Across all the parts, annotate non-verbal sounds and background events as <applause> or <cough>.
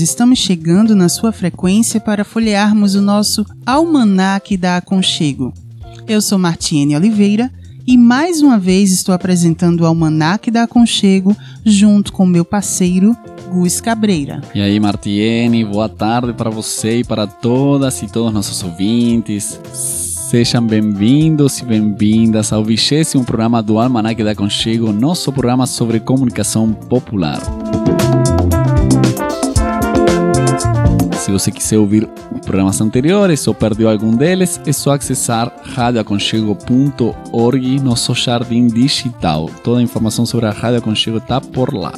Estamos chegando na sua frequência para folhearmos o nosso Almanac da Aconchego. Eu sou Martiene Oliveira e mais uma vez estou apresentando o Almanac da Aconchego junto com meu parceiro Gus Cabreira. E aí, Martiene, boa tarde para você e para todas e todos nossos ouvintes. Sejam bem-vindos e bem-vindas ao vigésimo programa do Almanac da Aconchego, nosso programa sobre comunicação popular. Se você quiser ouvir programas anteriores ou perdeu algum deles, é só acessar radioaconchego.org, nosso jardim digital. Toda a informação sobre a Rádio Aconchego está por lá.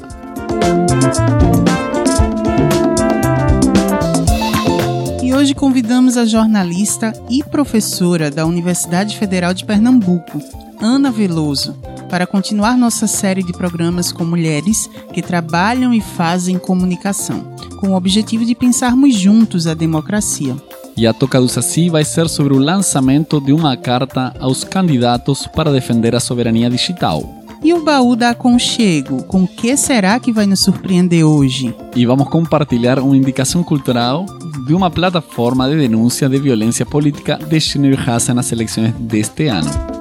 E hoje convidamos a jornalista e professora da Universidade Federal de Pernambuco, Ana Veloso, para continuar nossa série de programas com mulheres que trabalham e fazem comunicação, com o objetivo de pensarmos juntos a democracia. E a Toca do Saci vai ser sobre o lançamento de uma carta aos candidatos para defender a soberania digital. E o baú da Aconchego, com o que será que vai nos surpreender hoje? E vamos compartilhar uma indicação cultural de uma plataforma de denúncia de violência política de gênero e raça nas eleições deste ano.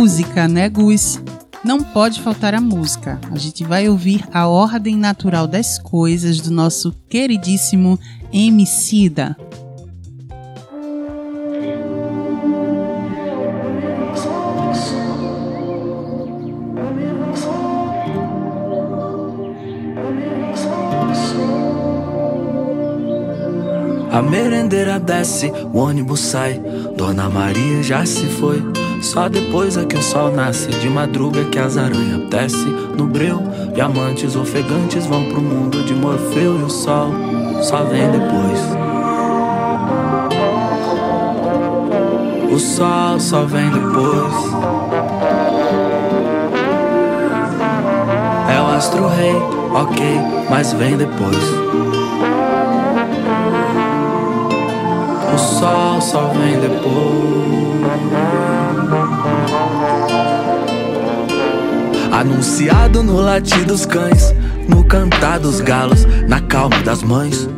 Música, né, Gus? Não pode faltar a música. A gente vai ouvir a ordem natural das coisas do nosso queridíssimo Emicida. A merendeira desce, o ônibus sai, Dona Maria já se foi. Só depois é que o sol nasce. De madruga que as aranhas desce no breu. Diamantes ofegantes vão pro mundo de Morfeu E o sol só vem depois. O sol só vem depois. É o astro rei, ok, mas vem depois sol só vem depois Anunciado no latir dos cães, no cantar dos galos, na calma das mães.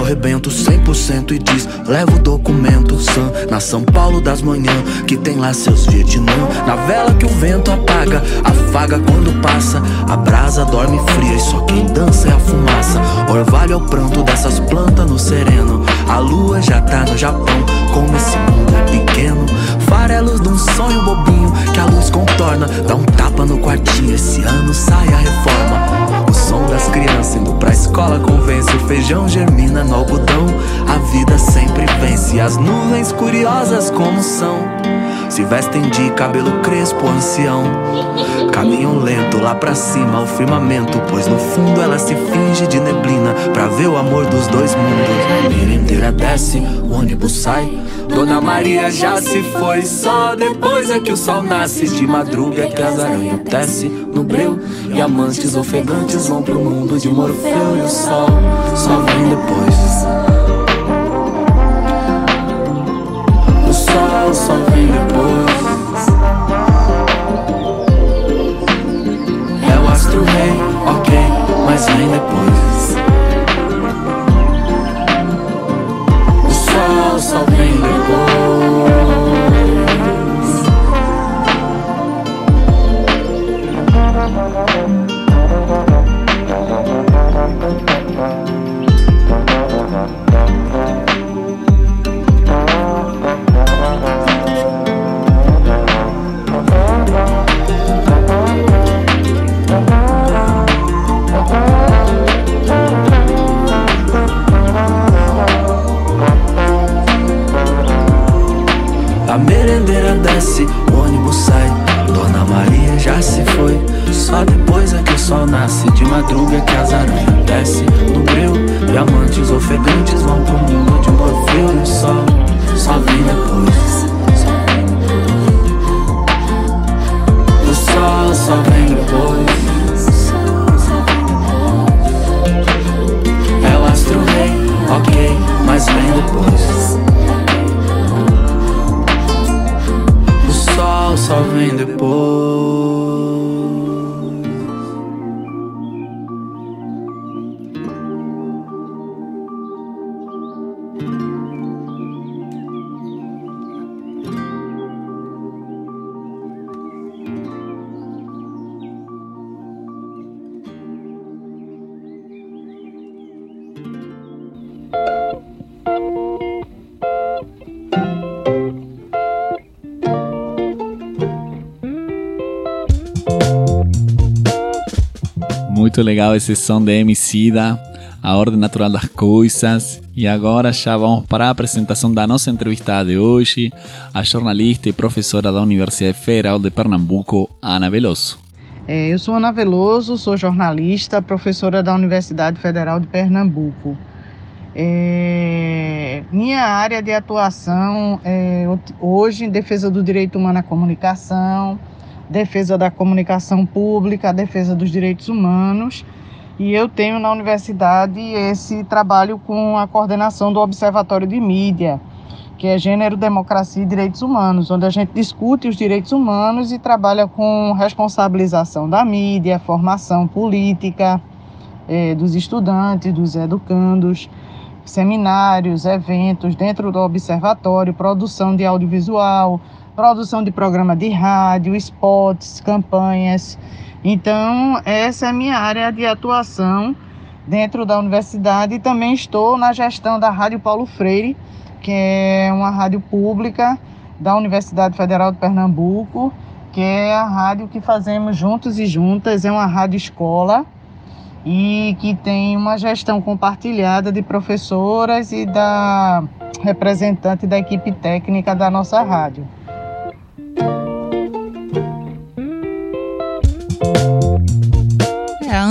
O rebento 100% e diz: leva o documento Sam, na São Paulo das manhãs, que tem lá seus Vietnã. Na vela que o vento apaga, afaga quando passa. A brasa dorme fria e só quem dança é a fumaça. Orvalho é o pranto dessas plantas no sereno. A lua já tá no Japão, como esse mundo é pequeno. Farelos de um sonho bobinho que a luz contorna. Dá um tapa no quartinho, esse ano sai a reforma. O som das crianças indo pra escola convence. O feijão germina no algodão. A vida sempre vence. As nuvens curiosas como são. Se vestem de cabelo crespo, ancião. Caminham lento lá pra cima, ao firmamento. Pois no fundo ela se finge de neblina. Pra ver o amor dos dois mundos. A merendeira desce, o ônibus sai. Dona Maria já se foi, só depois é que o sol nasce. De madruga é que as aranhas tecem no breu. E amantes ofegantes vão pro mundo de Morfeu. E o sol só vem depois. A merendeira desce, o ônibus sai. Dona Maria já se foi. Só depois é que o sol nasce. De madruga é que as aranhas descem. No breu Diamantes ofegantes vão pro mundo de Morfeu E o sol. Só vem depois. O sol só vem depois. É o astro rei, ok, mas vem depois. Só vem depois Muito legal esse som de Emicida, a ordem natural das coisas. E agora já vamos para a apresentação da nossa entrevistada de hoje, a jornalista e professora da Universidade Federal de Pernambuco, Ana Veloso. É, eu sou Ana Veloso, sou jornalista, professora da Universidade Federal de Pernambuco. É, minha área de atuação é hoje em defesa do direito humano à comunicação, defesa da comunicação pública, defesa dos direitos humanos. E eu tenho na universidade esse trabalho com a coordenação do Observatório de Mídia, que é Gênero, Democracia e Direitos Humanos, onde a gente discute os direitos humanos e trabalha com responsabilização da mídia, formação política é, dos estudantes, dos educandos, seminários, eventos dentro do observatório, produção de audiovisual, produção de programa de rádio, spots, campanhas. Então, essa é a minha área de atuação dentro da universidade e também estou na gestão da Rádio Paulo Freire, que é uma rádio pública da Universidade Federal de Pernambuco, que é a rádio que fazemos juntos e juntas, é uma rádio escola e que tem uma gestão compartilhada de professoras e da representante da equipe técnica da nossa rádio.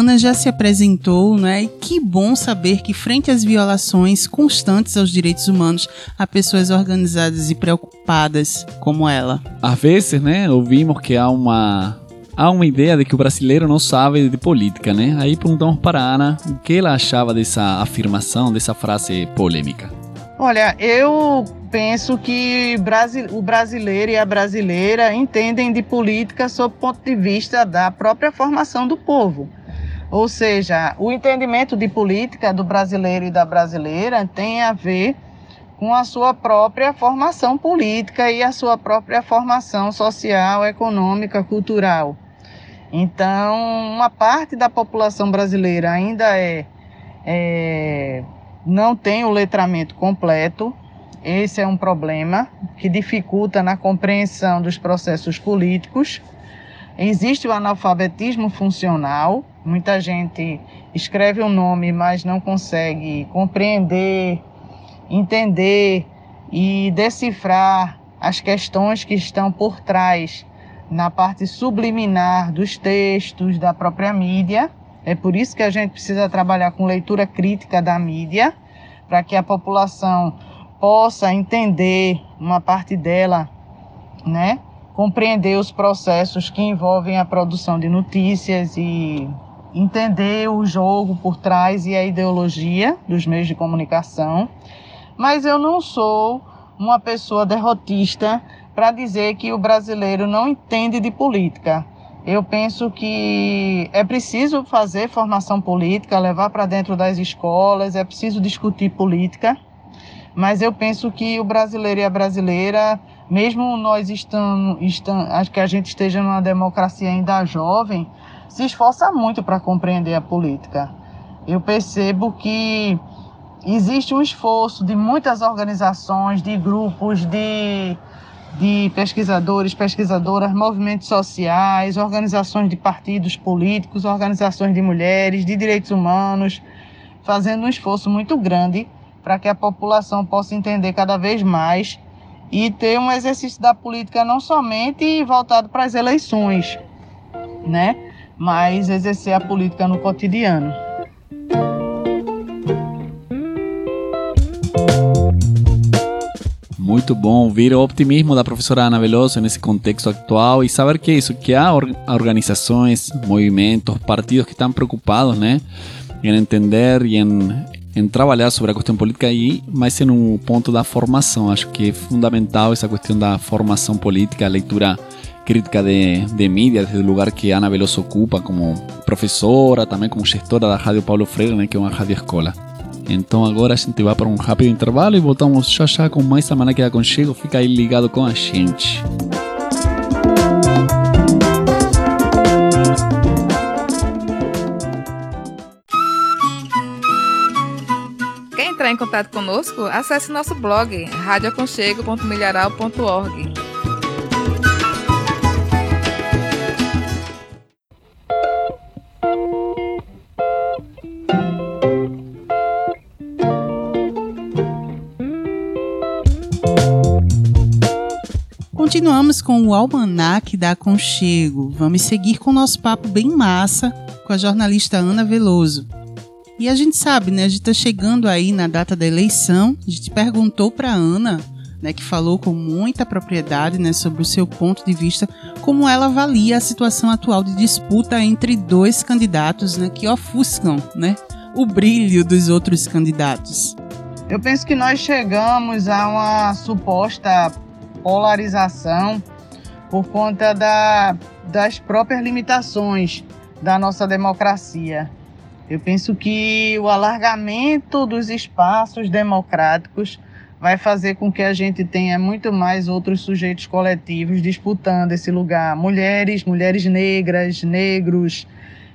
Ana já se apresentou, né? E que bom saber que, frente às violações constantes aos direitos humanos, há pessoas organizadas e preocupadas como ela. Às vezes, né, ouvimos que há uma há uma ideia de que o brasileiro não sabe de política, né? Aí perguntamos para a Ana o que ela achava dessa afirmação, dessa frase polêmica. Olha, eu penso que o brasileiro e a brasileira entendem de política sob o ponto de vista da própria formação do povo. Ou seja, o entendimento de política do brasileiro e da brasileira tem a ver com a sua própria formação política e a sua própria formação social, econômica, cultural. Então, uma parte da população brasileira ainda é, é não tem o letramento completo. Esse é um problema que dificulta na compreensão dos processos políticos. Existe o analfabetismo funcional, muita gente escreve o um nome, mas não consegue compreender, entender e decifrar as questões que estão por trás na parte subliminar dos textos da própria mídia. É por isso que a gente precisa trabalhar com leitura crítica da mídia, para que a população possa entender uma parte dela, né? compreender os processos que envolvem a produção de notícias e entender o jogo por trás e a ideologia dos meios de comunicação. Mas eu não sou uma pessoa derrotista para dizer que o brasileiro não entende de política. Eu penso que é preciso fazer formação política, levar para dentro das escolas, é preciso discutir política, mas eu penso que o brasileiro e a brasileira mesmo nós estamos, estamos, acho que a gente esteja numa democracia ainda jovem, se esforça muito para compreender a política. Eu percebo que existe um esforço de muitas organizações, de grupos, de, de pesquisadores, pesquisadoras, movimentos sociais, organizações de partidos políticos, organizações de mulheres, de direitos humanos, fazendo um esforço muito grande para que a população possa entender cada vez mais e ter um exercício da política não somente voltado para as eleições, né? mas exercer a política no cotidiano. Muito bom ver o optimismo da professora Ana Veloso nesse contexto atual e saber que é isso, que há organizações, movimentos, partidos que estão preocupados, né, em entender e em, em trabalhar sobre a questão política mas em um ponto da formação. Acho que é fundamental essa questão da formação política, a leitura crítica de, de mídia, desde o lugar que Ana Veloso ocupa como professora, também como gestora da Rádio Paulo Freire, né, que é uma rádio escola. Então agora a gente vai para um rápido intervalo e voltamos já já com mais Semana que Aconchego. Fica aí ligado com a gente. Entrar em contato conosco? Acesse nosso blog radioaconchego.milharal.org. Continuamos com o Almanac da Aconchego. Vamos seguir com o nosso papo bem massa com a jornalista Ana Veloso. E a gente sabe, né? A gente está chegando aí na data da eleição. A gente perguntou para Ana, né, que falou com muita propriedade, né, sobre o seu ponto de vista, como ela avalia a situação atual de disputa entre dois candidatos, né, que ofuscam, né, o brilho dos outros candidatos. Eu penso que nós chegamos a uma suposta polarização por conta da, das próprias limitações da nossa democracia. Eu penso que o alargamento dos espaços democráticos vai fazer com que a gente tenha muito mais outros sujeitos coletivos disputando esse lugar. Mulheres, mulheres negras, negros,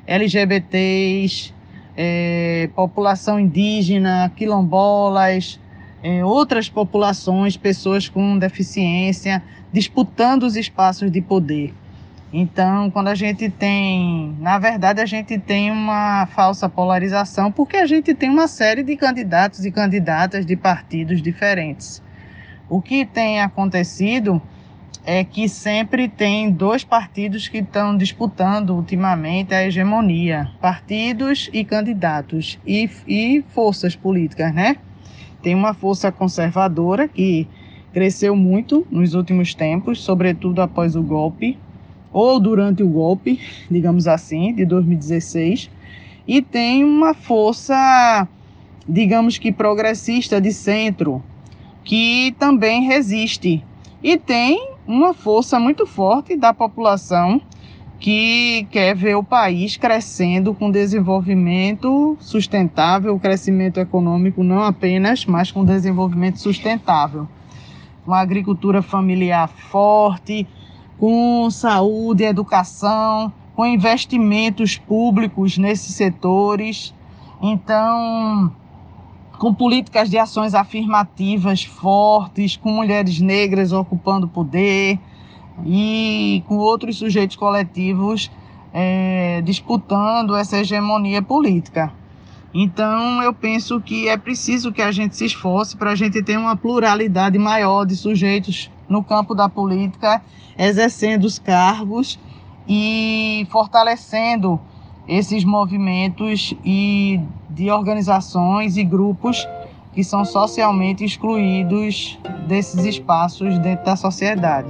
LGBTs, é, população indígena, quilombolas, é, outras populações, pessoas com deficiência, disputando os espaços de poder. Então, quando a gente tem, na verdade, a gente tem uma falsa polarização, porque a gente tem uma série de candidatos e candidatas de partidos diferentes. O que tem acontecido é que sempre tem dois partidos que estão disputando ultimamente a hegemonia: partidos e candidatos, e, e forças políticas, né? tem uma força conservadora que cresceu muito nos últimos tempos, sobretudo após o golpe, ou durante o golpe, digamos assim, de 2016, e tem uma força, digamos que progressista de centro, que também resiste. E tem uma força muito forte da população que quer ver o país crescendo com desenvolvimento sustentável, crescimento econômico não apenas, mas com desenvolvimento sustentável. Uma agricultura familiar forte, com saúde, educação, com investimentos públicos nesses setores. Então, com políticas de ações afirmativas fortes, com mulheres negras ocupando poder, e com outros sujeitos coletivos é, disputando essa hegemonia política. Então, eu penso que é preciso que a gente se esforce para a gente ter uma pluralidade maior de sujeitos no campo da política, exercendo os cargos e fortalecendo esses movimentos e de organizações e grupos que são socialmente excluídos desses espaços dentro da sociedade.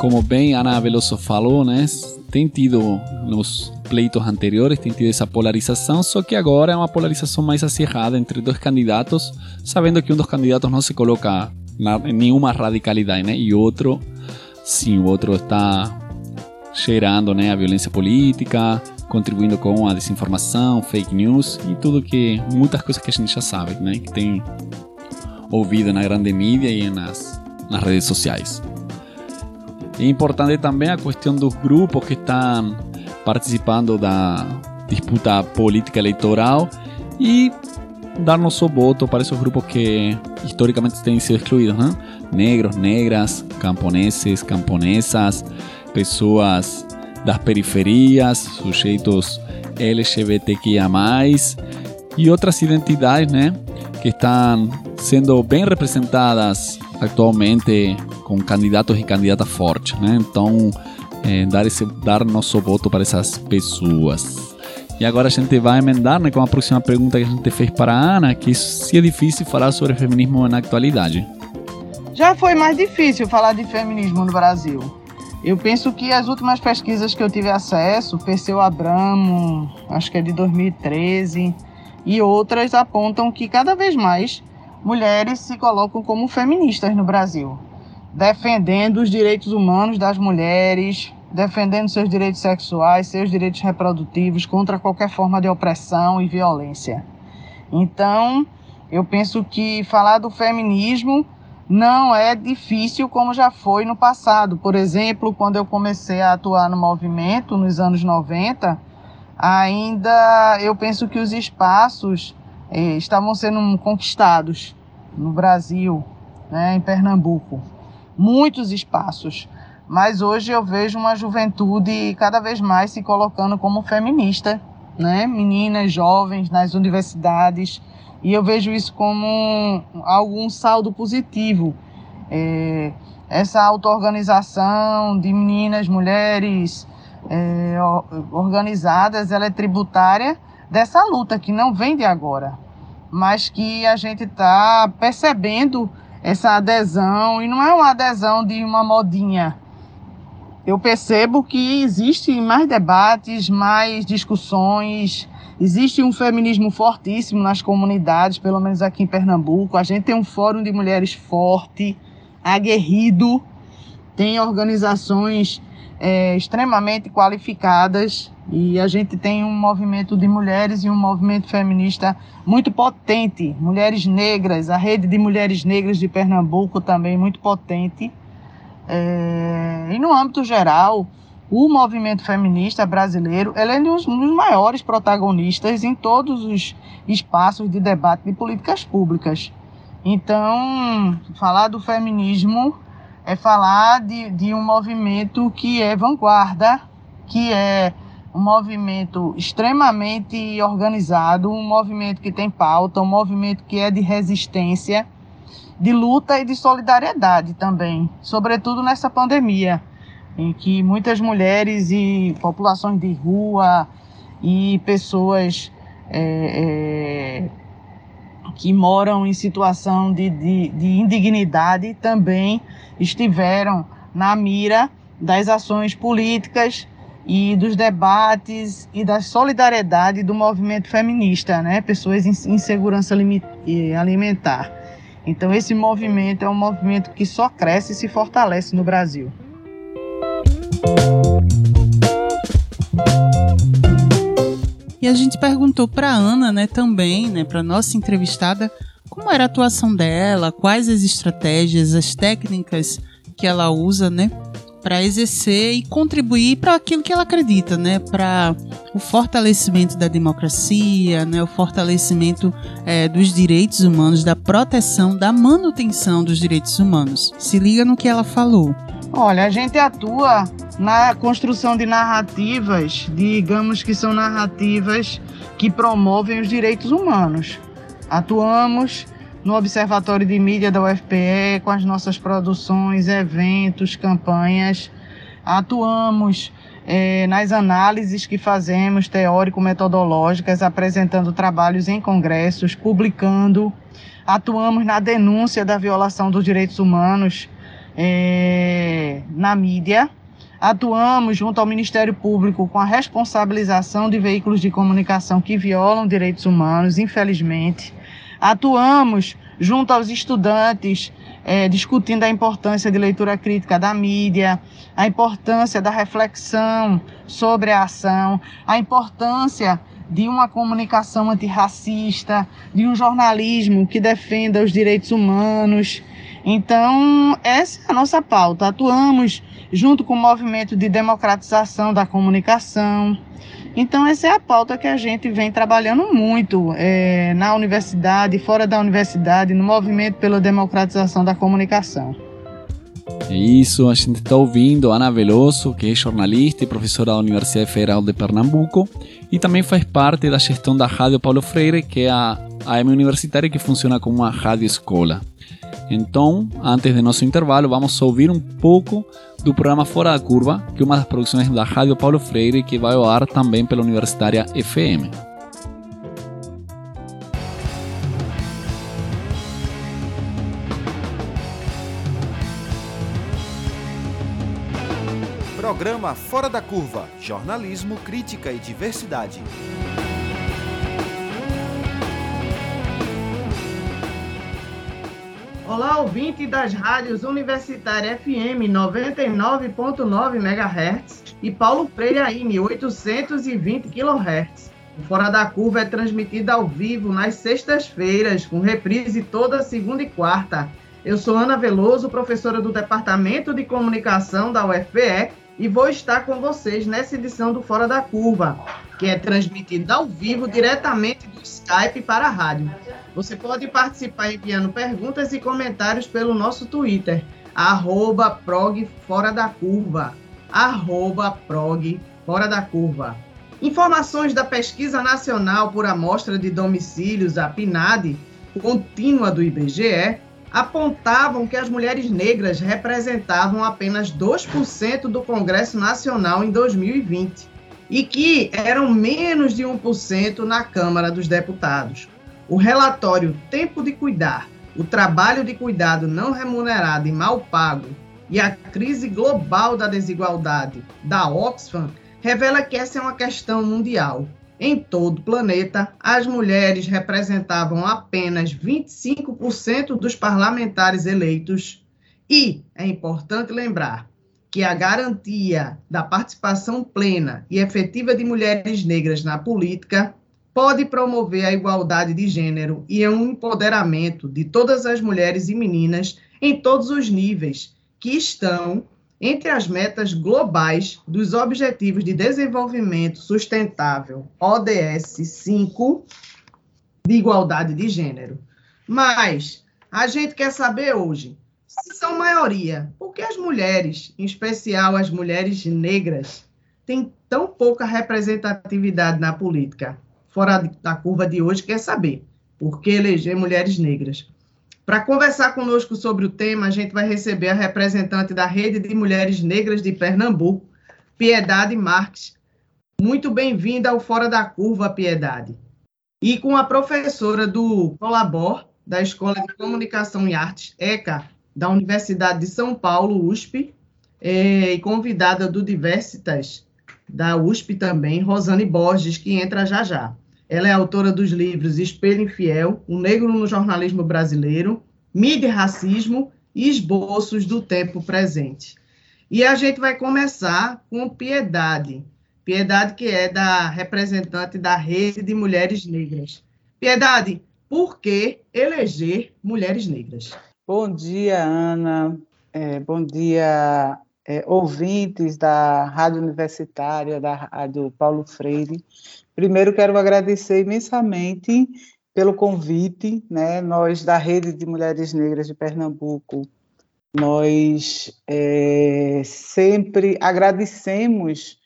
Como bem Ana Veloso falou, né? Tem tido nos pleitos anteriores, tem tido essa polarização, só que agora é uma polarização mais acirrada entre dois candidatos, sabendo que um dos candidatos não se coloca na, em nenhuma radicalidade, né? E outro, sim, o outro está cheirando né, a violência política, contribuindo com a desinformação, fake news e tudo que. muitas coisas que a gente já sabe, né? Que tem ouvido na grande mídia e nas, nas redes sociais. É importante também a questão dos grupos que estão participando da disputa política eleitoral e dar nosso voto para esses grupos que historicamente têm sido excluídos, né? negros, negras, camponeses, camponesas, pessoas das periferias, sujeitos LGBTQIA+, e outras identidades, né, que estão sendo bem representadas atualmente com candidatos e candidatas fortes, né? Então, é, dar, esse, dar nosso voto para essas pessoas. E agora a gente vai emendar né, com a próxima pergunta que a gente fez para a Ana, que se é difícil falar sobre feminismo na atualidade. Já foi mais difícil falar de feminismo no Brasil. Eu penso que as últimas pesquisas que eu tive acesso, Perseu Abramo, acho que é de 2013, e outras apontam que cada vez mais mulheres se colocam como feministas no Brasil, defendendo os direitos humanos das mulheres, defendendo seus direitos sexuais, seus direitos reprodutivos contra qualquer forma de opressão e violência. Então, eu penso que falar do feminismo não é difícil como já foi no passado. Por exemplo, quando eu comecei a atuar no movimento nos anos 90, ainda eu penso que os espaços eh, estavam sendo conquistados no Brasil, né, em Pernambuco. Muitos espaços. Mas hoje eu vejo uma juventude cada vez mais se colocando como feminista, né? meninas jovens nas universidades e eu vejo isso como algum saldo positivo. É, essa auto-organização de meninas, mulheres é, organizadas, ela é tributária dessa luta que não vem de agora, mas que a gente está percebendo essa adesão, e não é uma adesão de uma modinha. Eu percebo que existem mais debates, mais discussões, Existe um feminismo fortíssimo nas comunidades, pelo menos aqui em Pernambuco. A gente tem um fórum de mulheres forte, aguerrido, tem organizações é, extremamente qualificadas e a gente tem um movimento de mulheres e um movimento feminista muito potente. Mulheres negras, a rede de mulheres negras de Pernambuco também muito potente. É, e no âmbito geral, o movimento feminista brasileiro ele é um dos maiores protagonistas em todos os espaços de debate de políticas públicas. Então, falar do feminismo é falar de, de um movimento que é vanguarda, que é um movimento extremamente organizado, um movimento que tem pauta, um movimento que é de resistência, de luta e de solidariedade também, sobretudo nessa pandemia em que muitas mulheres e populações de rua e pessoas é, é, que moram em situação de, de, de indignidade também estiveram na mira das ações políticas e dos debates e da solidariedade do movimento feminista, né? Pessoas em insegurança alimentar. Então esse movimento é um movimento que só cresce e se fortalece no Brasil. E a gente perguntou para Ana, né, também, né, para nossa entrevistada, como era a atuação dela, quais as estratégias, as técnicas que ela usa, né, para exercer e contribuir para aquilo que ela acredita, né, para o fortalecimento da democracia, né, o fortalecimento é, dos direitos humanos, da proteção, da manutenção dos direitos humanos. Se liga no que ela falou. Olha, a gente atua na construção de narrativas, digamos que são narrativas que promovem os direitos humanos. Atuamos no Observatório de Mídia da UFPE com as nossas produções, eventos, campanhas. Atuamos é, nas análises que fazemos teórico-metodológicas, apresentando trabalhos em congressos, publicando. Atuamos na denúncia da violação dos direitos humanos é, na mídia. Atuamos junto ao Ministério Público com a responsabilização de veículos de comunicação que violam direitos humanos, infelizmente. Atuamos junto aos estudantes, é, discutindo a importância de leitura crítica da mídia, a importância da reflexão sobre a ação, a importância de uma comunicação antirracista, de um jornalismo que defenda os direitos humanos. Então, essa é a nossa pauta. Atuamos junto com o movimento de democratização da comunicação. Então, essa é a pauta que a gente vem trabalhando muito é, na universidade, fora da universidade, no movimento pela democratização da comunicação. É isso, a gente está ouvindo Ana Veloso, que é jornalista e professora da Universidade Federal de Pernambuco, e também faz parte da gestão da Rádio Paulo Freire, que é a AM universitária que funciona como uma rádio escola. Então, antes de nosso intervalo, vamos ouvir um pouco do programa Fora da Curva, que é uma das produções da Rádio Paulo Freire, que vai ao ar também pela Universitária FM. Programa Fora da Curva Jornalismo, Crítica e Diversidade. Olá, ouvinte das rádios Universitária FM 99.9 MHz e Paulo Freire AM 820 kHz. O Fora da Curva é transmitido ao vivo nas sextas-feiras, com reprise toda segunda e quarta. Eu sou Ana Veloso, professora do Departamento de Comunicação da UFPE e vou estar com vocês nessa edição do Fora da Curva, que é transmitida ao vivo diretamente do Skype para a rádio. Você pode participar enviando perguntas e comentários pelo nosso Twitter, arroba prog fora da curva, arroba prog fora da curva. Informações da Pesquisa Nacional por Amostra de Domicílios, a PNAD, contínua do IBGE, apontavam que as mulheres negras representavam apenas 2% do Congresso Nacional em 2020 e que eram menos de 1% na Câmara dos Deputados. O relatório Tempo de Cuidar, o trabalho de cuidado não remunerado e mal pago e a crise global da desigualdade da Oxfam revela que essa é uma questão mundial em todo o planeta, as mulheres representavam apenas 25% dos parlamentares eleitos. E é importante lembrar que a garantia da participação plena e efetiva de mulheres negras na política pode promover a igualdade de gênero e um empoderamento de todas as mulheres e meninas em todos os níveis que estão entre as metas globais dos Objetivos de Desenvolvimento Sustentável, ODS 5, de igualdade de gênero. Mas a gente quer saber hoje, se são maioria, por que as mulheres, em especial as mulheres negras, têm tão pouca representatividade na política? Fora da curva de hoje, quer saber por que eleger mulheres negras. Para conversar conosco sobre o tema, a gente vai receber a representante da Rede de Mulheres Negras de Pernambuco, Piedade Marques. Muito bem-vinda ao Fora da Curva, Piedade. E com a professora do Colabor, da Escola de Comunicação e Artes, ECA, da Universidade de São Paulo, USP, é, e convidada do Diversitas, da USP também, Rosane Borges, que entra já já. Ela é autora dos livros Espelho Infiel, O Negro no Jornalismo Brasileiro, Mídia e Racismo e Esboços do Tempo Presente. E a gente vai começar com Piedade. Piedade, que é da representante da Rede de Mulheres Negras. Piedade, por que eleger mulheres negras? Bom dia, Ana. É, bom dia, é, ouvintes da Rádio Universitária, da Rádio Paulo Freire. Primeiro, quero agradecer imensamente pelo convite, né? Nós da Rede de Mulheres Negras de Pernambuco, nós é, sempre agradecemos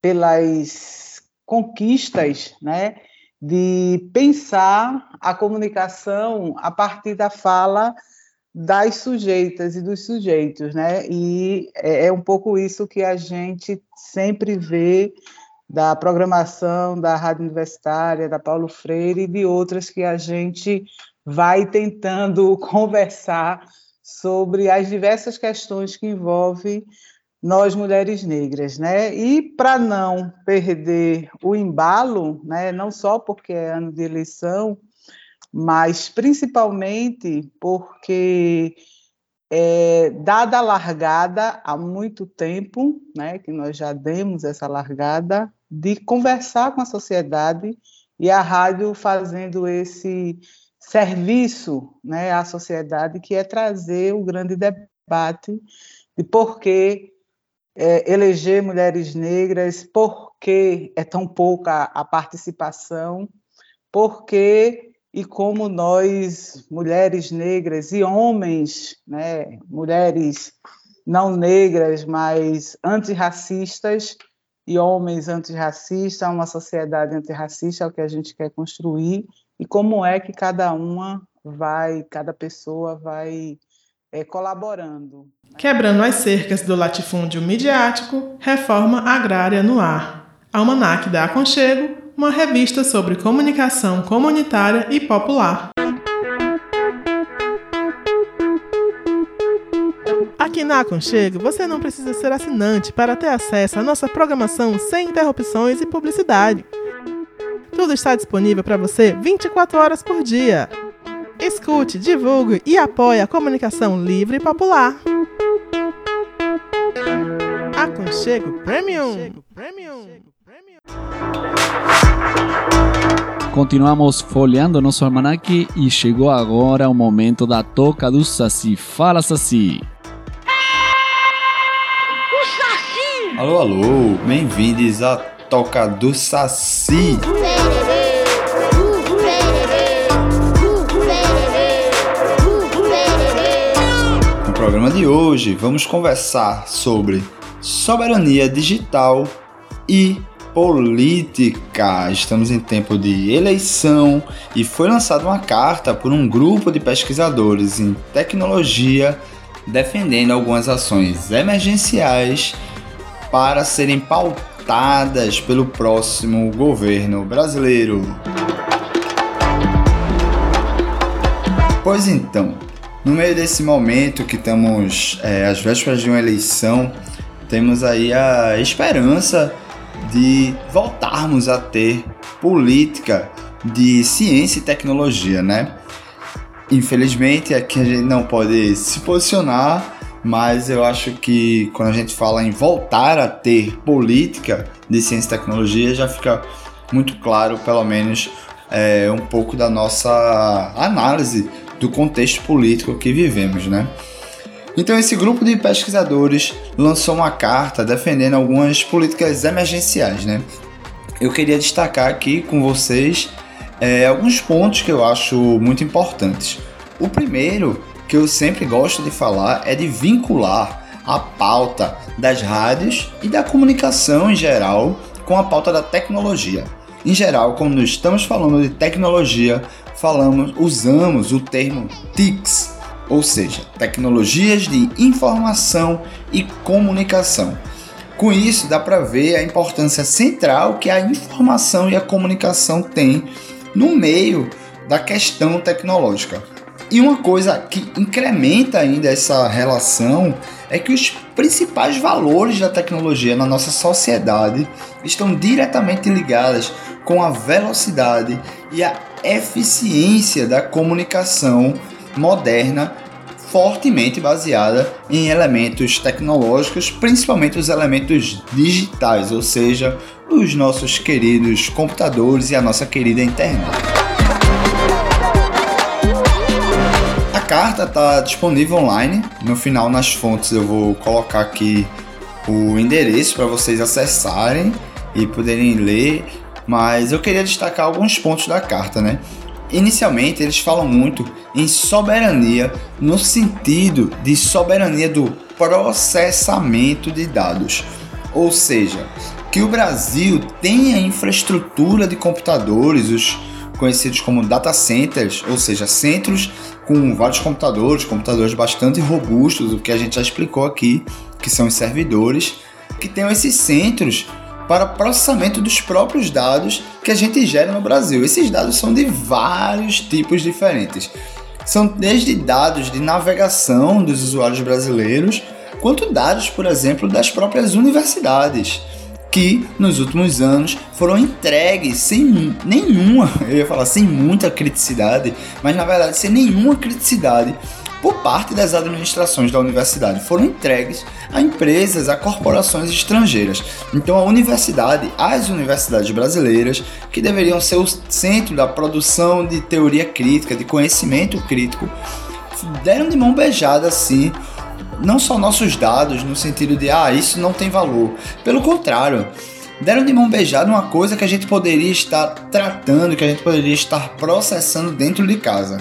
pelas conquistas, né? De pensar a comunicação a partir da fala das sujeitas e dos sujeitos, né? E é, é um pouco isso que a gente sempre vê da programação da Rádio Universitária, da Paulo Freire e de outras que a gente vai tentando <laughs> conversar sobre as diversas questões que envolvem nós mulheres negras, né? E para não perder o embalo, né, não só porque é ano de eleição, mas principalmente porque é, dada a largada há muito tempo, né, que nós já demos essa largada, de conversar com a sociedade e a rádio fazendo esse serviço né, à sociedade, que é trazer o grande debate de por que é, eleger mulheres negras, por que é tão pouca a participação, por que e como nós, mulheres negras e homens, né, mulheres não negras, mas antirracistas e homens antirracistas, uma sociedade antirracista é o que a gente quer construir e como é que cada uma vai, cada pessoa vai é, colaborando. Quebrando as cercas do latifúndio midiático, reforma agrária no ar. Almanac da Aconchego, uma revista sobre comunicação comunitária e popular. Aqui na Aconchego, você não precisa ser assinante para ter acesso à nossa programação sem interrupções e publicidade. Tudo está disponível para você 24 horas por dia. Escute, divulgue e apoie a comunicação livre e popular. Aconchego Premium. Continuamos folheando nosso almanaque e chegou agora o momento da toca do Saci. Fala, Saci! Alô, alô, bem-vindos à Toca do Saci. No programa de hoje, vamos conversar sobre soberania digital e política. Estamos em tempo de eleição e foi lançada uma carta por um grupo de pesquisadores em tecnologia defendendo algumas ações emergenciais para serem pautadas pelo próximo governo brasileiro. Pois então, no meio desse momento que estamos é, às vésperas de uma eleição, temos aí a esperança de voltarmos a ter política de ciência e tecnologia, né? Infelizmente aqui a gente não pode se posicionar mas eu acho que quando a gente fala em voltar a ter política de ciência e tecnologia, já fica muito claro, pelo menos, é, um pouco da nossa análise do contexto político que vivemos, né? Então esse grupo de pesquisadores lançou uma carta defendendo algumas políticas emergenciais, né? Eu queria destacar aqui com vocês é, alguns pontos que eu acho muito importantes. O primeiro que eu sempre gosto de falar é de vincular a pauta das rádios e da comunicação em geral com a pauta da tecnologia. Em geral, quando estamos falando de tecnologia, falamos, usamos o termo TICs, ou seja, tecnologias de informação e comunicação. Com isso, dá para ver a importância central que a informação e a comunicação têm no meio da questão tecnológica. E uma coisa que incrementa ainda essa relação é que os principais valores da tecnologia na nossa sociedade estão diretamente ligados com a velocidade e a eficiência da comunicação moderna, fortemente baseada em elementos tecnológicos, principalmente os elementos digitais, ou seja, os nossos queridos computadores e a nossa querida internet. carta está disponível online. No final, nas fontes, eu vou colocar aqui o endereço para vocês acessarem e poderem ler. Mas eu queria destacar alguns pontos da carta, né? Inicialmente, eles falam muito em soberania no sentido de soberania do processamento de dados. Ou seja, que o Brasil tenha infraestrutura de computadores, os conhecidos como data centers, ou seja, centros com vários computadores, computadores bastante robustos, o que a gente já explicou aqui, que são os servidores, que tenham esses centros para processamento dos próprios dados que a gente gera no Brasil. Esses dados são de vários tipos diferentes. São desde dados de navegação dos usuários brasileiros, quanto dados, por exemplo, das próprias universidades que nos últimos anos foram entregues sem nenhuma, eu ia falar sem muita criticidade, mas na verdade sem nenhuma criticidade por parte das administrações da universidade. Foram entregues a empresas, a corporações estrangeiras. Então a universidade, as universidades brasileiras, que deveriam ser o centro da produção de teoria crítica, de conhecimento crítico, deram de mão beijada assim não só nossos dados no sentido de ah, isso não tem valor. Pelo contrário, deram de mão beijada uma coisa que a gente poderia estar tratando, que a gente poderia estar processando dentro de casa.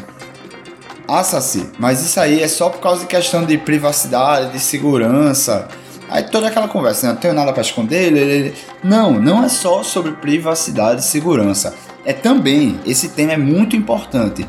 Ah, Saci, mas isso aí é só por causa de questão de privacidade, de segurança. Aí toda aquela conversa, né? não tenho nada para esconder. Ele... Não, não é só sobre privacidade e segurança. É também, esse tema é muito importante.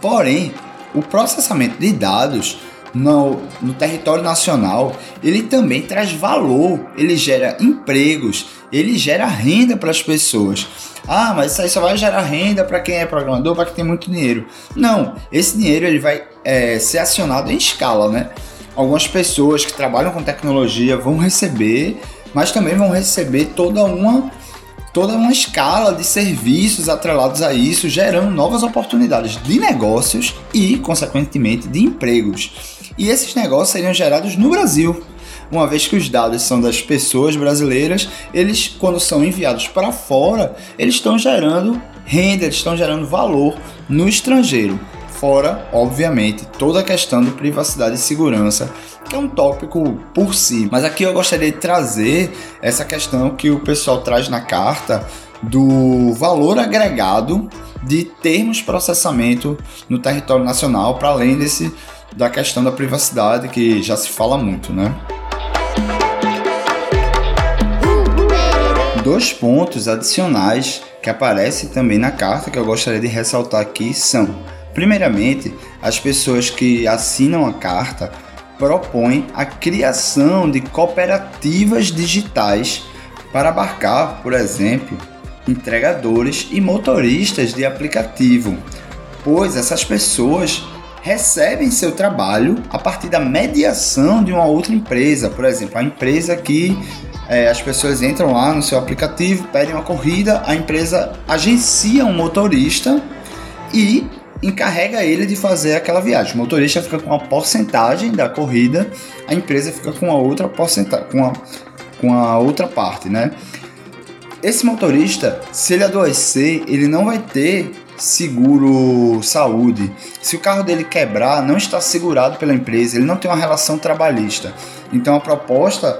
Porém, o processamento de dados no, no território nacional, ele também traz valor, ele gera empregos, ele gera renda para as pessoas. Ah, mas isso aí só vai gerar renda para quem é programador, para quem tem muito dinheiro. Não, esse dinheiro ele vai é, ser acionado em escala, né? Algumas pessoas que trabalham com tecnologia vão receber, mas também vão receber toda uma toda uma escala de serviços atrelados a isso, gerando novas oportunidades de negócios e, consequentemente, de empregos. E esses negócios seriam gerados no Brasil, uma vez que os dados são das pessoas brasileiras, eles, quando são enviados para fora, eles estão gerando renda, eles estão gerando valor no estrangeiro. Fora, obviamente, toda a questão de privacidade e segurança, que é um tópico por si. Mas aqui eu gostaria de trazer essa questão que o pessoal traz na carta do valor agregado de termos processamento no território nacional, para além desse da questão da privacidade que já se fala muito, né? Dois pontos adicionais que aparecem também na carta que eu gostaria de ressaltar aqui são: primeiramente, as pessoas que assinam a carta propõem a criação de cooperativas digitais para abarcar, por exemplo, entregadores e motoristas de aplicativo, pois essas pessoas recebem seu trabalho a partir da mediação de uma outra empresa, por exemplo, a empresa que é, as pessoas entram lá no seu aplicativo, pedem uma corrida, a empresa agencia um motorista e encarrega ele de fazer aquela viagem. O motorista fica com uma porcentagem da corrida, a empresa fica com a outra porcentagem, com a, com a outra parte, né? Esse motorista, se ele adoecer, ele não vai ter seguro saúde. Se o carro dele quebrar, não está segurado pela empresa, ele não tem uma relação trabalhista. Então a proposta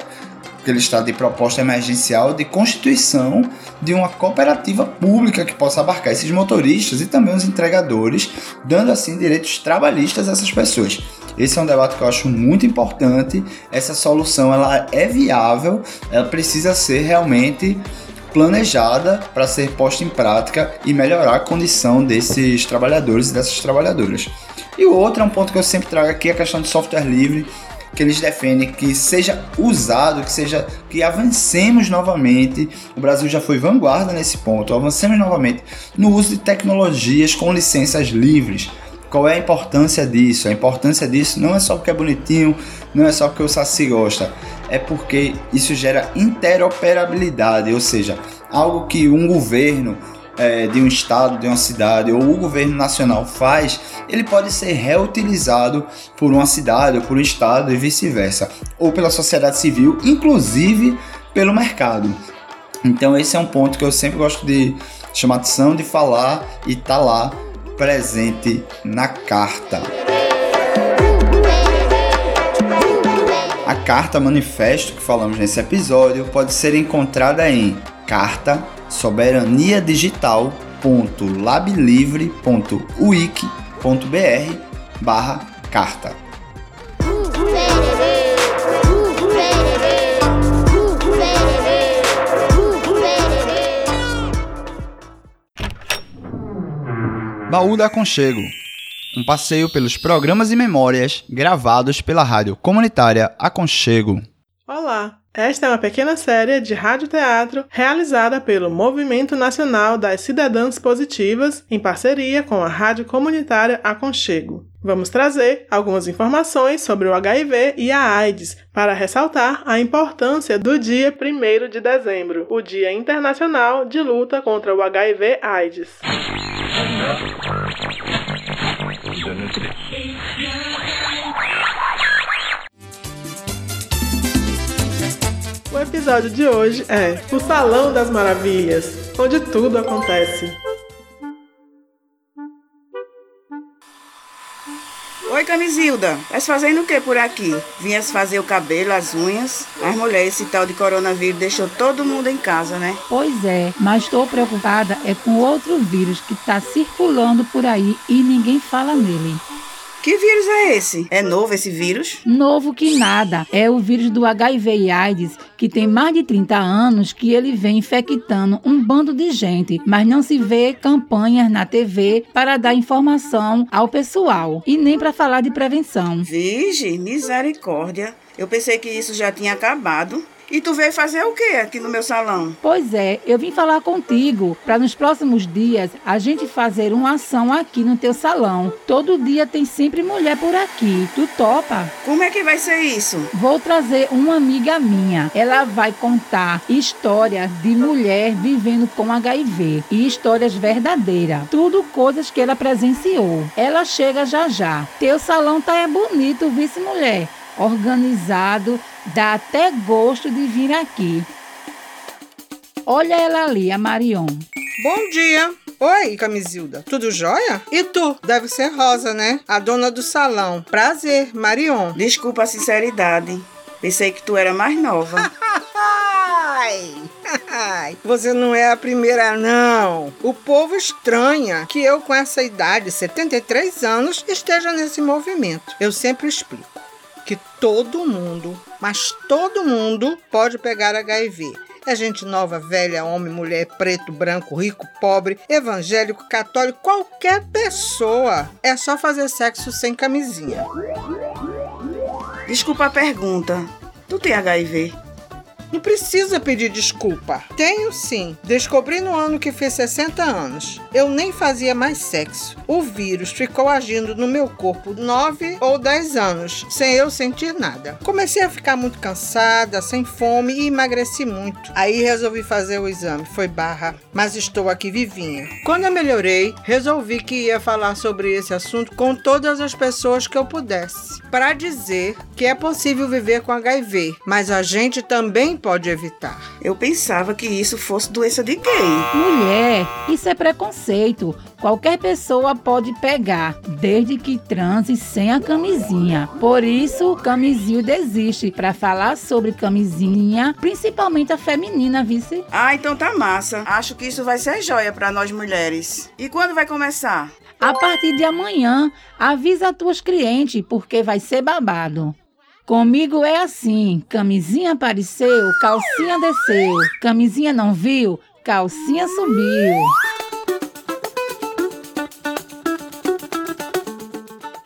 ele está de proposta emergencial de constituição de uma cooperativa pública que possa abarcar esses motoristas e também os entregadores, dando assim direitos trabalhistas a essas pessoas. Esse é um debate que eu acho muito importante. Essa solução ela é viável, ela precisa ser realmente planejada para ser posta em prática e melhorar a condição desses trabalhadores e dessas trabalhadoras. E o outro é um ponto que eu sempre trago aqui, a questão de software livre que eles defendem que seja usado, que seja que avancemos novamente. O Brasil já foi vanguarda nesse ponto. Avancemos novamente no uso de tecnologias com licenças livres. Qual é a importância disso? A importância disso não é só porque é bonitinho, não é só porque o Saci gosta, é porque isso gera interoperabilidade, ou seja, algo que um governo é, de um estado, de uma cidade ou o governo nacional faz, ele pode ser reutilizado por uma cidade ou por um estado e vice-versa, ou pela sociedade civil, inclusive pelo mercado. Então esse é um ponto que eu sempre gosto de chamar atenção, de falar e tá lá presente na carta. A carta manifesto que falamos nesse episódio pode ser encontrada em carta soberaniadigital.lablivre.wiki.br barra carta. Baú da Aconchego um passeio pelos programas e memórias gravados pela rádio comunitária Aconchego. Olá! Esta é uma pequena série de radioteatro realizada pelo Movimento Nacional das Cidadãs Positivas em parceria com a rádio comunitária Aconchego. Vamos trazer algumas informações sobre o HIV e a AIDS para ressaltar a importância do dia 1 de dezembro, o Dia Internacional de Luta contra o HIV/AIDS. Episódio de hoje é O Salão das Maravilhas, onde tudo acontece. Oi, Camisilda. Mas fazendo o que por aqui? Vinhas fazer o cabelo, as unhas? As mulheres, esse tal de coronavírus deixou todo mundo em casa, né? Pois é, mas estou preocupada é com outro vírus que está circulando por aí e ninguém fala nele. Que vírus é esse? É novo esse vírus? Novo que nada. É o vírus do HIV e AIDS, que tem mais de 30 anos que ele vem infectando um bando de gente, mas não se vê campanhas na TV para dar informação ao pessoal e nem para falar de prevenção. Vige, misericórdia. Eu pensei que isso já tinha acabado. E tu veio fazer o que aqui no meu salão? Pois é, eu vim falar contigo para nos próximos dias a gente fazer uma ação aqui no teu salão. Todo dia tem sempre mulher por aqui. Tu topa? Como é que vai ser isso? Vou trazer uma amiga minha. Ela vai contar histórias de mulher vivendo com HIV e histórias verdadeiras. Tudo coisas que ela presenciou. Ela chega já já. Teu salão tá é bonito, vice mulher organizado, dá até gosto de vir aqui. Olha ela ali, a Marion. Bom dia. Oi, Camisilda. Tudo jóia? E tu? Deve ser Rosa, né? A dona do salão. Prazer, Marion. Desculpa a sinceridade. Pensei que tu era mais nova. <laughs> Ai, você não é a primeira, não. O povo estranha que eu, com essa idade, 73 anos, esteja nesse movimento. Eu sempre explico que todo mundo, mas todo mundo pode pegar HIV. É gente nova, velha, homem, mulher, preto, branco, rico, pobre, evangélico, católico, qualquer pessoa. É só fazer sexo sem camisinha. Desculpa a pergunta. Tu tem HIV? Não precisa pedir desculpa. Tenho sim. Descobri no ano que fiz 60 anos. Eu nem fazia mais sexo. O vírus ficou agindo no meu corpo 9 ou 10 anos, sem eu sentir nada. Comecei a ficar muito cansada, sem fome e emagreci muito. Aí resolvi fazer o exame. Foi barra, mas estou aqui vivinha. Quando eu melhorei, resolvi que ia falar sobre esse assunto com todas as pessoas que eu pudesse, para dizer que é possível viver com HIV, mas a gente também pode evitar. Eu pensava que isso fosse doença de gay. Mulher, isso é preconceito. Qualquer pessoa pode pegar, desde que transe sem a camisinha. Por isso, o Camisilda existe para falar sobre camisinha, principalmente a feminina, vice. Ah, então tá massa. Acho que isso vai ser joia para nós mulheres. E quando vai começar? A partir de amanhã, avisa tuas clientes porque vai ser babado. Comigo é assim: camisinha apareceu, calcinha desceu, camisinha não viu, calcinha subiu.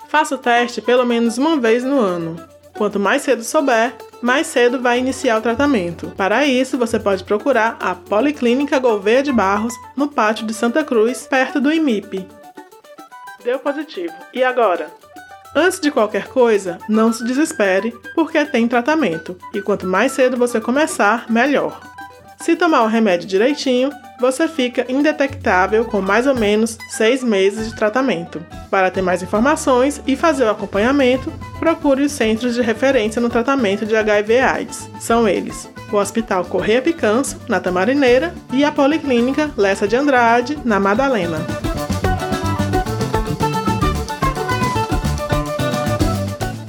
Faça o teste pelo menos uma vez no ano. Quanto mais cedo souber, mais cedo vai iniciar o tratamento. Para isso, você pode procurar a Policlínica Gouveia de Barros, no pátio de Santa Cruz, perto do IMIP. Deu positivo. E agora? Antes de qualquer coisa, não se desespere, porque tem tratamento, e quanto mais cedo você começar, melhor. Se tomar o remédio direitinho, você fica indetectável com mais ou menos 6 meses de tratamento. Para ter mais informações e fazer o acompanhamento, procure os centros de referência no tratamento de HIV/AIDS. São eles: o Hospital Correia Picanço, na Tamarineira, e a Policlínica Lessa de Andrade, na Madalena.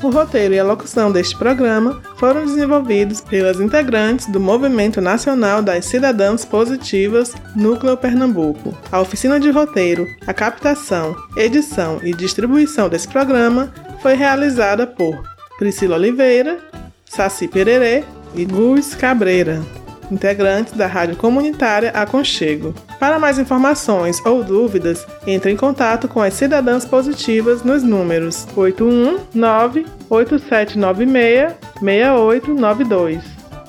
O roteiro e a locução deste programa foram desenvolvidos pelas integrantes do Movimento Nacional das Cidadãs Positivas Núcleo Pernambuco. A oficina de roteiro, a captação, edição e distribuição desse programa foi realizada por Priscila Oliveira, Saci Pererê e Gus Cabreira integrantes da Rádio Comunitária Aconchego. Para mais informações ou dúvidas, entre em contato com as Cidadãs Positivas nos números 819-8796-6892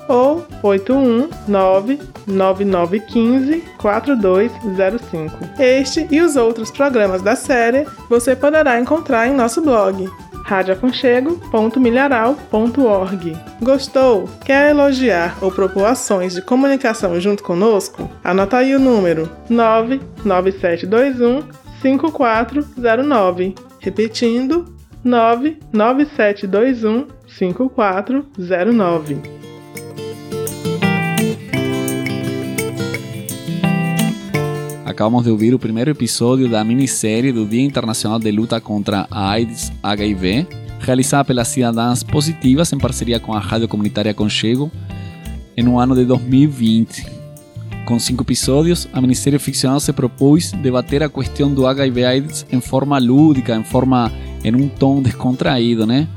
ou 819-9915-4205. Este e os outros programas da série você poderá encontrar em nosso blog radioaconchego.milharal.org. Gostou? Quer elogiar ou propor ações de comunicação junto conosco? Anota aí o número 99721 5409. Repetindo, 99721 5409. Acabamos de ouvir o primeiro episódio da minissérie do Dia Internacional de Luta contra a AIDS HIV, realizada pelas Cidadãs Positivas em parceria com a Rádio Comunitária Conchego, no ano de 2020. Com cinco episódios, a minissérie ficcional se propôs debater a questão do HIV/AIDS em forma lúdica, em forma em um tom descontraído, né?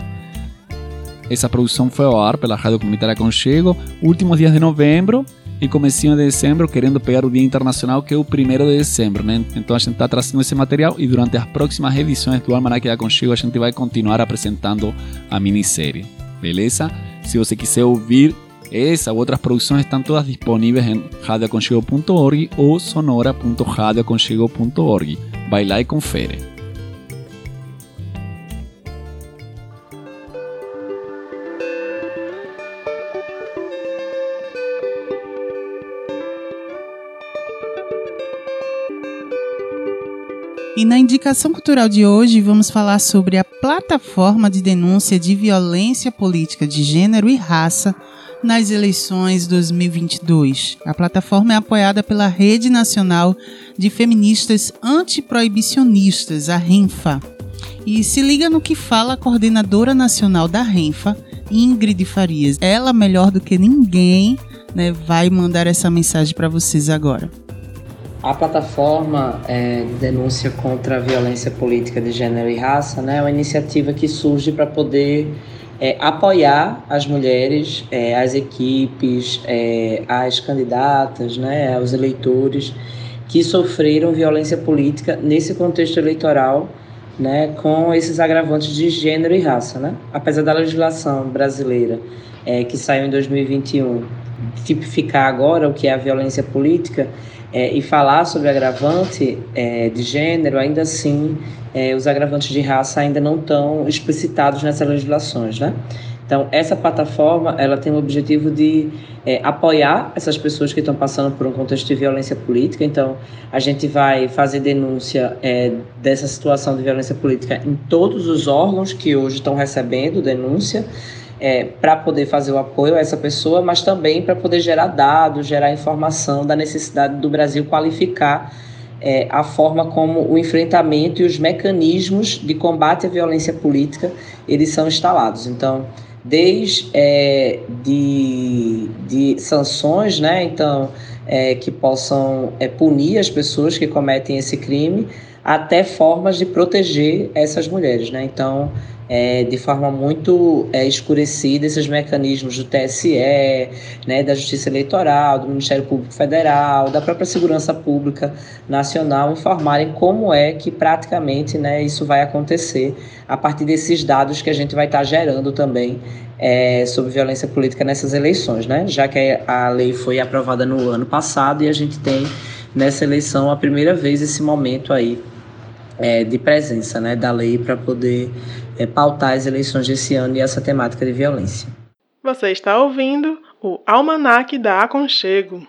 Essa produção foi ao ar pela Rádio Comunitária Conchego, últimos dias de novembro e comecinho de dezembro, querendo pegar o Dia Internacional, que é o 1 de dezembro, né? Então a gente está trazendo esse material e durante as próximas edições do Almanac da Conchego a gente vai continuar apresentando a minissérie, beleza? Se você quiser ouvir essa ou outras produções estão todas disponíveis em radioaconchego.org ou sonora.radioaconchego.org. Vai lá e confere. E na indicação cultural de hoje vamos falar sobre a plataforma de denúncia de violência política de gênero e raça nas eleições 2022. A plataforma é apoiada pela Rede Nacional de Feministas Antiproibicionistas, a RENFA. E se liga no que fala a coordenadora nacional da RENFA, Ingrid Farias. Ela, melhor do que ninguém, né, vai mandar essa mensagem para vocês agora. A plataforma é, de denúncia contra a violência política de gênero e raça né, é uma iniciativa que surge para poder é, apoiar as mulheres, é, as equipes, é, as candidatas, né, os eleitores que sofreram violência política nesse contexto eleitoral, né, com esses agravantes de gênero e raça. Né? Apesar da legislação brasileira é, que saiu em 2021 tipificar agora o que é a violência política, é, e falar sobre agravante é, de gênero, ainda assim, é, os agravantes de raça ainda não estão explicitados nessas legislações, né? Então, essa plataforma, ela tem o objetivo de é, apoiar essas pessoas que estão passando por um contexto de violência política. Então, a gente vai fazer denúncia é, dessa situação de violência política em todos os órgãos que hoje estão recebendo denúncia, é, para poder fazer o apoio a essa pessoa, mas também para poder gerar dados, gerar informação da necessidade do Brasil qualificar é, a forma como o enfrentamento e os mecanismos de combate à violência política eles são instalados. Então, desde é, de, de sanções, né? Então, é, que possam é, punir as pessoas que cometem esse crime, até formas de proteger essas mulheres, né? Então, é, de forma muito é, escurecida esses mecanismos do TSE, né, da Justiça Eleitoral, do Ministério Público Federal, da própria Segurança Pública Nacional informarem como é que praticamente né, isso vai acontecer a partir desses dados que a gente vai estar gerando também é, sobre violência política nessas eleições, né? já que a lei foi aprovada no ano passado e a gente tem nessa eleição a primeira vez esse momento aí é, de presença né, da lei para poder é, pautar as eleições desse ano e essa temática de violência. Você está ouvindo o Almanac da Aconchego.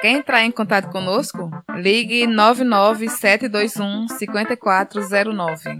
Quer entrar em contato conosco? Ligue 99721 5409.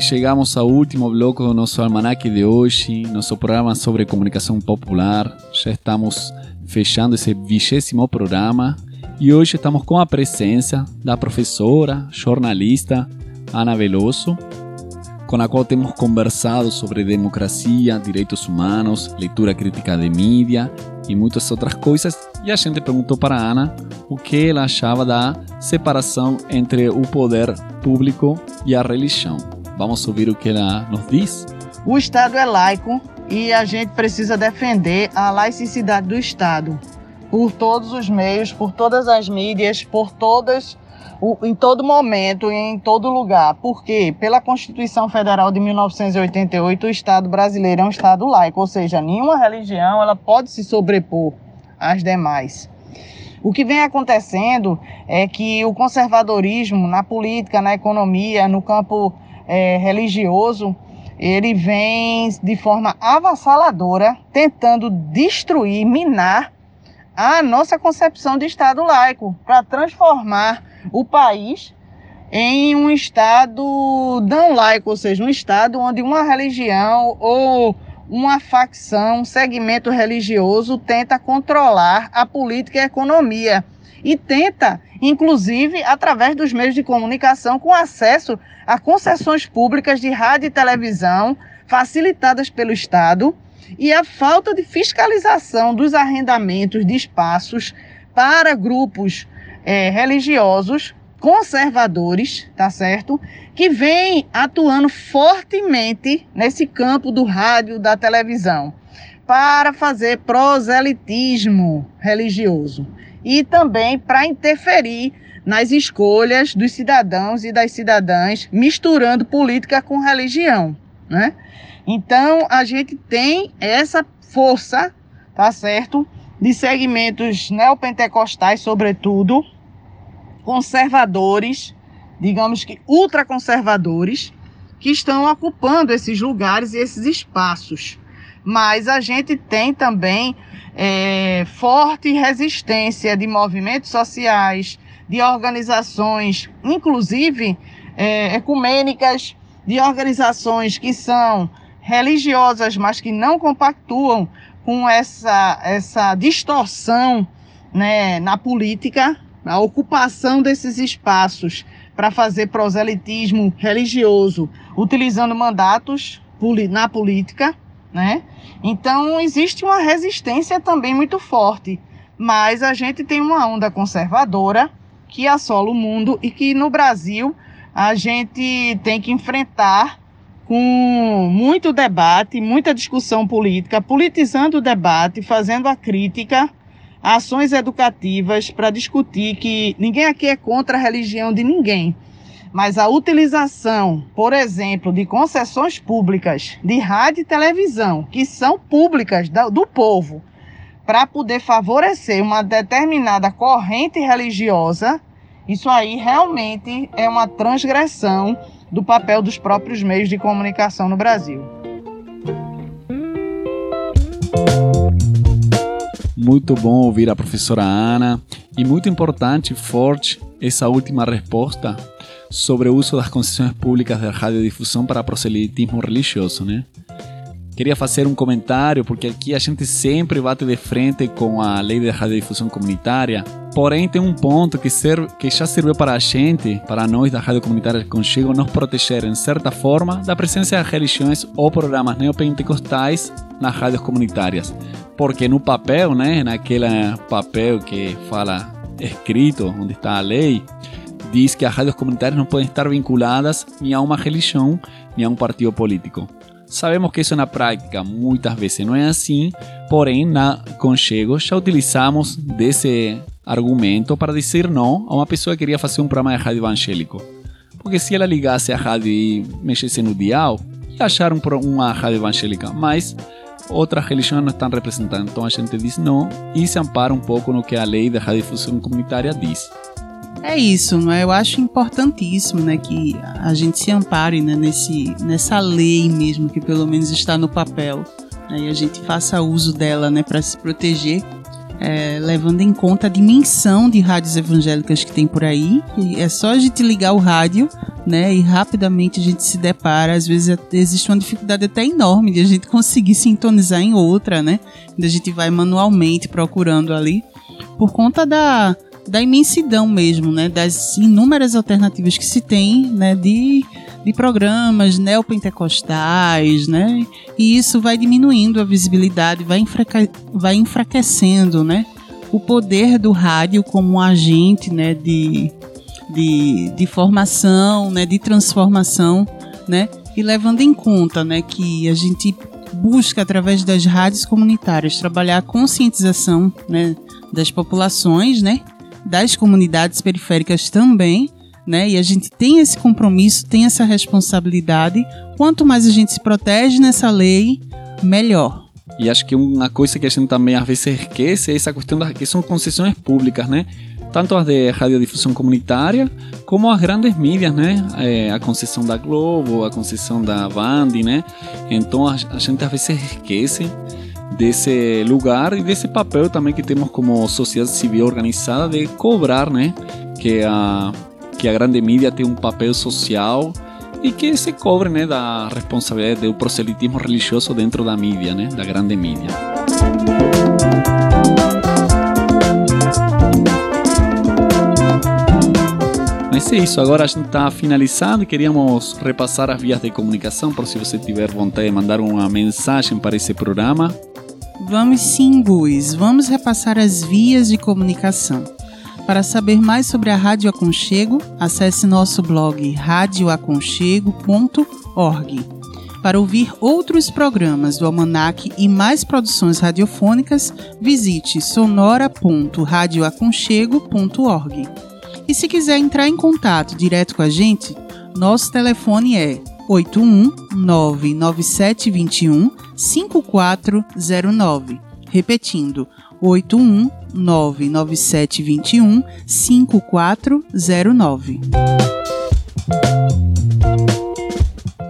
Chegamos ao último bloco do nosso almanaque de hoje, nosso programa sobre comunicação popular. Já estamos fechando esse vigésimo programa e hoje estamos com a presença da professora, jornalista Ana Veloso, com a qual temos conversado sobre democracia, direitos humanos, leitura crítica de mídia e muitas outras coisas. E a gente perguntou para a Ana o que ela achava da separação entre o poder público e a religião. Vamos ouvir o que ela nos diz? O Estado é laico e a gente precisa defender a laicidade do Estado por todos os meios, por todas as mídias, por todas em todo momento e em todo lugar. Porque pela Constituição Federal de 1988, o Estado brasileiro é um Estado laico, ou seja, nenhuma religião ela pode se sobrepor às demais. O que vem acontecendo é que o conservadorismo na política, na economia, no campo é, religioso, ele vem de forma avassaladora tentando destruir, minar a nossa concepção de Estado laico, para transformar o país em um Estado não laico, ou seja, um Estado onde uma religião ou uma facção, um segmento religioso tenta controlar a política e a economia e tenta, inclusive, através dos meios de comunicação, com acesso a concessões públicas de rádio e televisão facilitadas pelo Estado e a falta de fiscalização dos arrendamentos de espaços para grupos é, religiosos conservadores, tá certo? Que vem atuando fortemente nesse campo do rádio, da televisão, para fazer proselitismo religioso e também para interferir nas escolhas dos cidadãos e das cidadãs, misturando política com religião, né? Então, a gente tem essa força, tá certo? De segmentos neopentecostais, sobretudo, conservadores, digamos que ultraconservadores, que estão ocupando esses lugares e esses espaços. Mas a gente tem também é, forte resistência de movimentos sociais, de organizações, inclusive é, ecumênicas, de organizações que são religiosas, mas que não compactuam com essa, essa distorção né, na política, a ocupação desses espaços para fazer proselitismo religioso, utilizando mandatos na política, né? Então existe uma resistência também muito forte, mas a gente tem uma onda conservadora que assola o mundo e que no Brasil a gente tem que enfrentar com muito debate, muita discussão política, politizando o debate, fazendo a crítica, ações educativas para discutir que ninguém aqui é contra a religião de ninguém. Mas a utilização, por exemplo, de concessões públicas de rádio e televisão, que são públicas do povo, para poder favorecer uma determinada corrente religiosa, isso aí realmente é uma transgressão do papel dos próprios meios de comunicação no Brasil. Muito bom ouvir a professora Ana e muito importante forte essa última resposta sobre o uso das concessões públicas da radiodifusão para proselitismo religioso, né? Queria fazer um comentário, porque aqui a gente sempre bate de frente com a lei de radiodifusão comunitária. Porém, tem um ponto que, serve, que já serviu para a gente, para nós da Rádio Comunitária Conchego, nos proteger, em certa forma, da presença de religiões ou programas neopentecostais nas rádios comunitárias. Porque no papel, né, naquele papel que fala escrito, onde está a lei, diz que as rádios comunitárias não podem estar vinculadas nem a uma religião, nem a um partido político. Sabemos que isso na prática muitas vezes não é assim, porém na Conchego já utilizamos desse argumento para dizer não a uma pessoa que queria fazer um programa de rádio evangélico. Porque se ela ligasse a rádio e mexesse no dial, ia achar um, uma rádio evangélica, mas outras religiões não estão representadas. Então a gente diz não e se ampara um pouco no que a lei da radiodifusão comunitária diz. É isso, não é? Eu acho importantíssimo, né, que a gente se ampare né, nesse, nessa lei mesmo que pelo menos está no papel, né, e a gente faça uso dela, né, para se proteger, é, levando em conta a dimensão de rádios evangélicas que tem por aí. É só a gente ligar o rádio, né, e rapidamente a gente se depara. Às vezes existe uma dificuldade até enorme de a gente conseguir sintonizar em outra, né? A gente vai manualmente procurando ali por conta da da imensidão mesmo, né, das inúmeras alternativas que se tem, né, de, de programas neopentecostais, né, e isso vai diminuindo a visibilidade, vai, enfraque, vai enfraquecendo, né, o poder do rádio como um agente, né, de, de, de formação, né, de transformação, né, e levando em conta, né, que a gente busca através das rádios comunitárias trabalhar a conscientização, né, das populações, né, das comunidades periféricas também, né? E a gente tem esse compromisso, tem essa responsabilidade. Quanto mais a gente se protege nessa lei, melhor. E acho que uma coisa que a gente também às vezes esquece é essa questão das que são concessões públicas, né? Tanto as de radiodifusão comunitária, como as grandes mídias, né? É, a concessão da Globo, a concessão da Band, né? Então a, a gente às vezes esquece desse lugar e desse papel também que temos como sociedade civil organizada de cobrar, né? Que a, que a grande mídia tem um papel social e que se cobre né, da responsabilidade do proselitismo religioso dentro da mídia, né, da grande mídia. Mas é isso, agora a gente está finalizando e queríamos repassar as vias de comunicação, por se você tiver vontade de mandar uma mensagem para esse programa. Vamos sim, Guis, vamos repassar as vias de comunicação. Para saber mais sobre a Rádio Aconchego, acesse nosso blog radioaconchego.org. Para ouvir outros programas do Almanac e mais produções radiofônicas, visite sonora.radioaconchego.org. E se quiser entrar em contato direto com a gente, nosso telefone é 81 99721 5409. Repetindo, 81 99721 5409.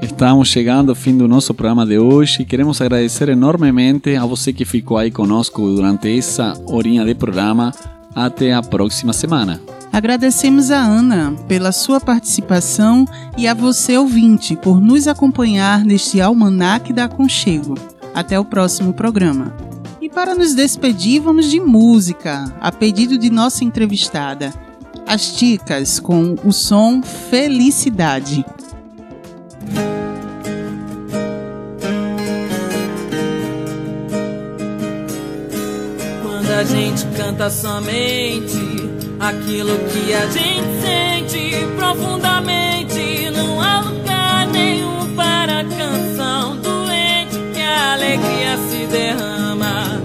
Estamos chegando ao fim do nosso programa de hoje e queremos agradecer enormemente a você que ficou aí conosco durante essa horinha de programa. Até a próxima semana. Agradecemos a Ana pela sua participação e a você, ouvinte, por nos acompanhar neste Almanac da Aconchego. Até o próximo programa. E para nos despedir, vamos de música, a pedido de nossa entrevistada. As Ticas com o som Felicidade. Quando a gente canta somente aquilo que a gente sente profundamente, não há lugar nenhum para a canção doente que a alegria se derrama.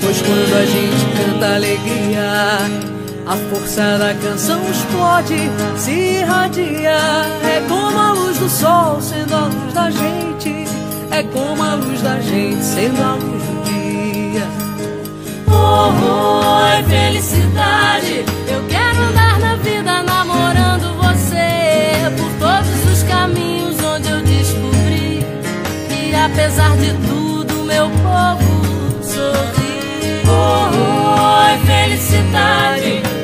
Pois quando a gente canta alegria, a força da canção explode, se irradia. É como a luz do sol sendo a luz da gente, é como a luz da gente sendo a luz do dia. Oh, oh, é felicidade. Eu quero andar na vida namorando você por todos os caminhos onde eu descobri que apesar de tudo meu povo sorri. Oh, oh, é felicidade.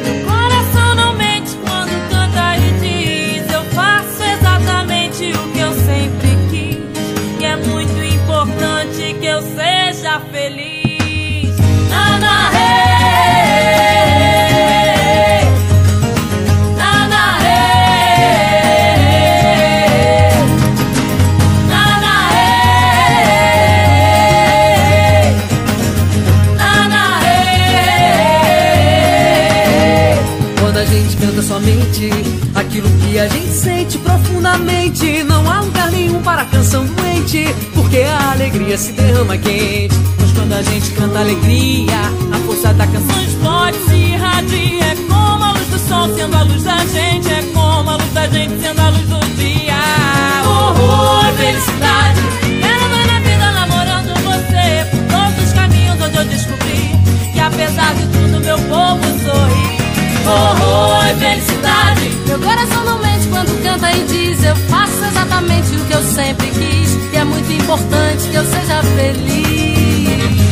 Se derrama quente. Pois quando a gente canta alegria, a força da canção explode, se irradia. É como a luz do sol sendo a luz da gente, é como a luz da gente sendo a luz do dia. Oh, oh, felicidade. Quero andar na vida namorando você por todos os caminhos onde eu descobri que apesar de tudo meu povo sorri. Oh, oh, felicidade. Meu coração não mente quando canta e diz Eu faço exatamente o que eu sempre quis. E é muito importante que eu seja feliz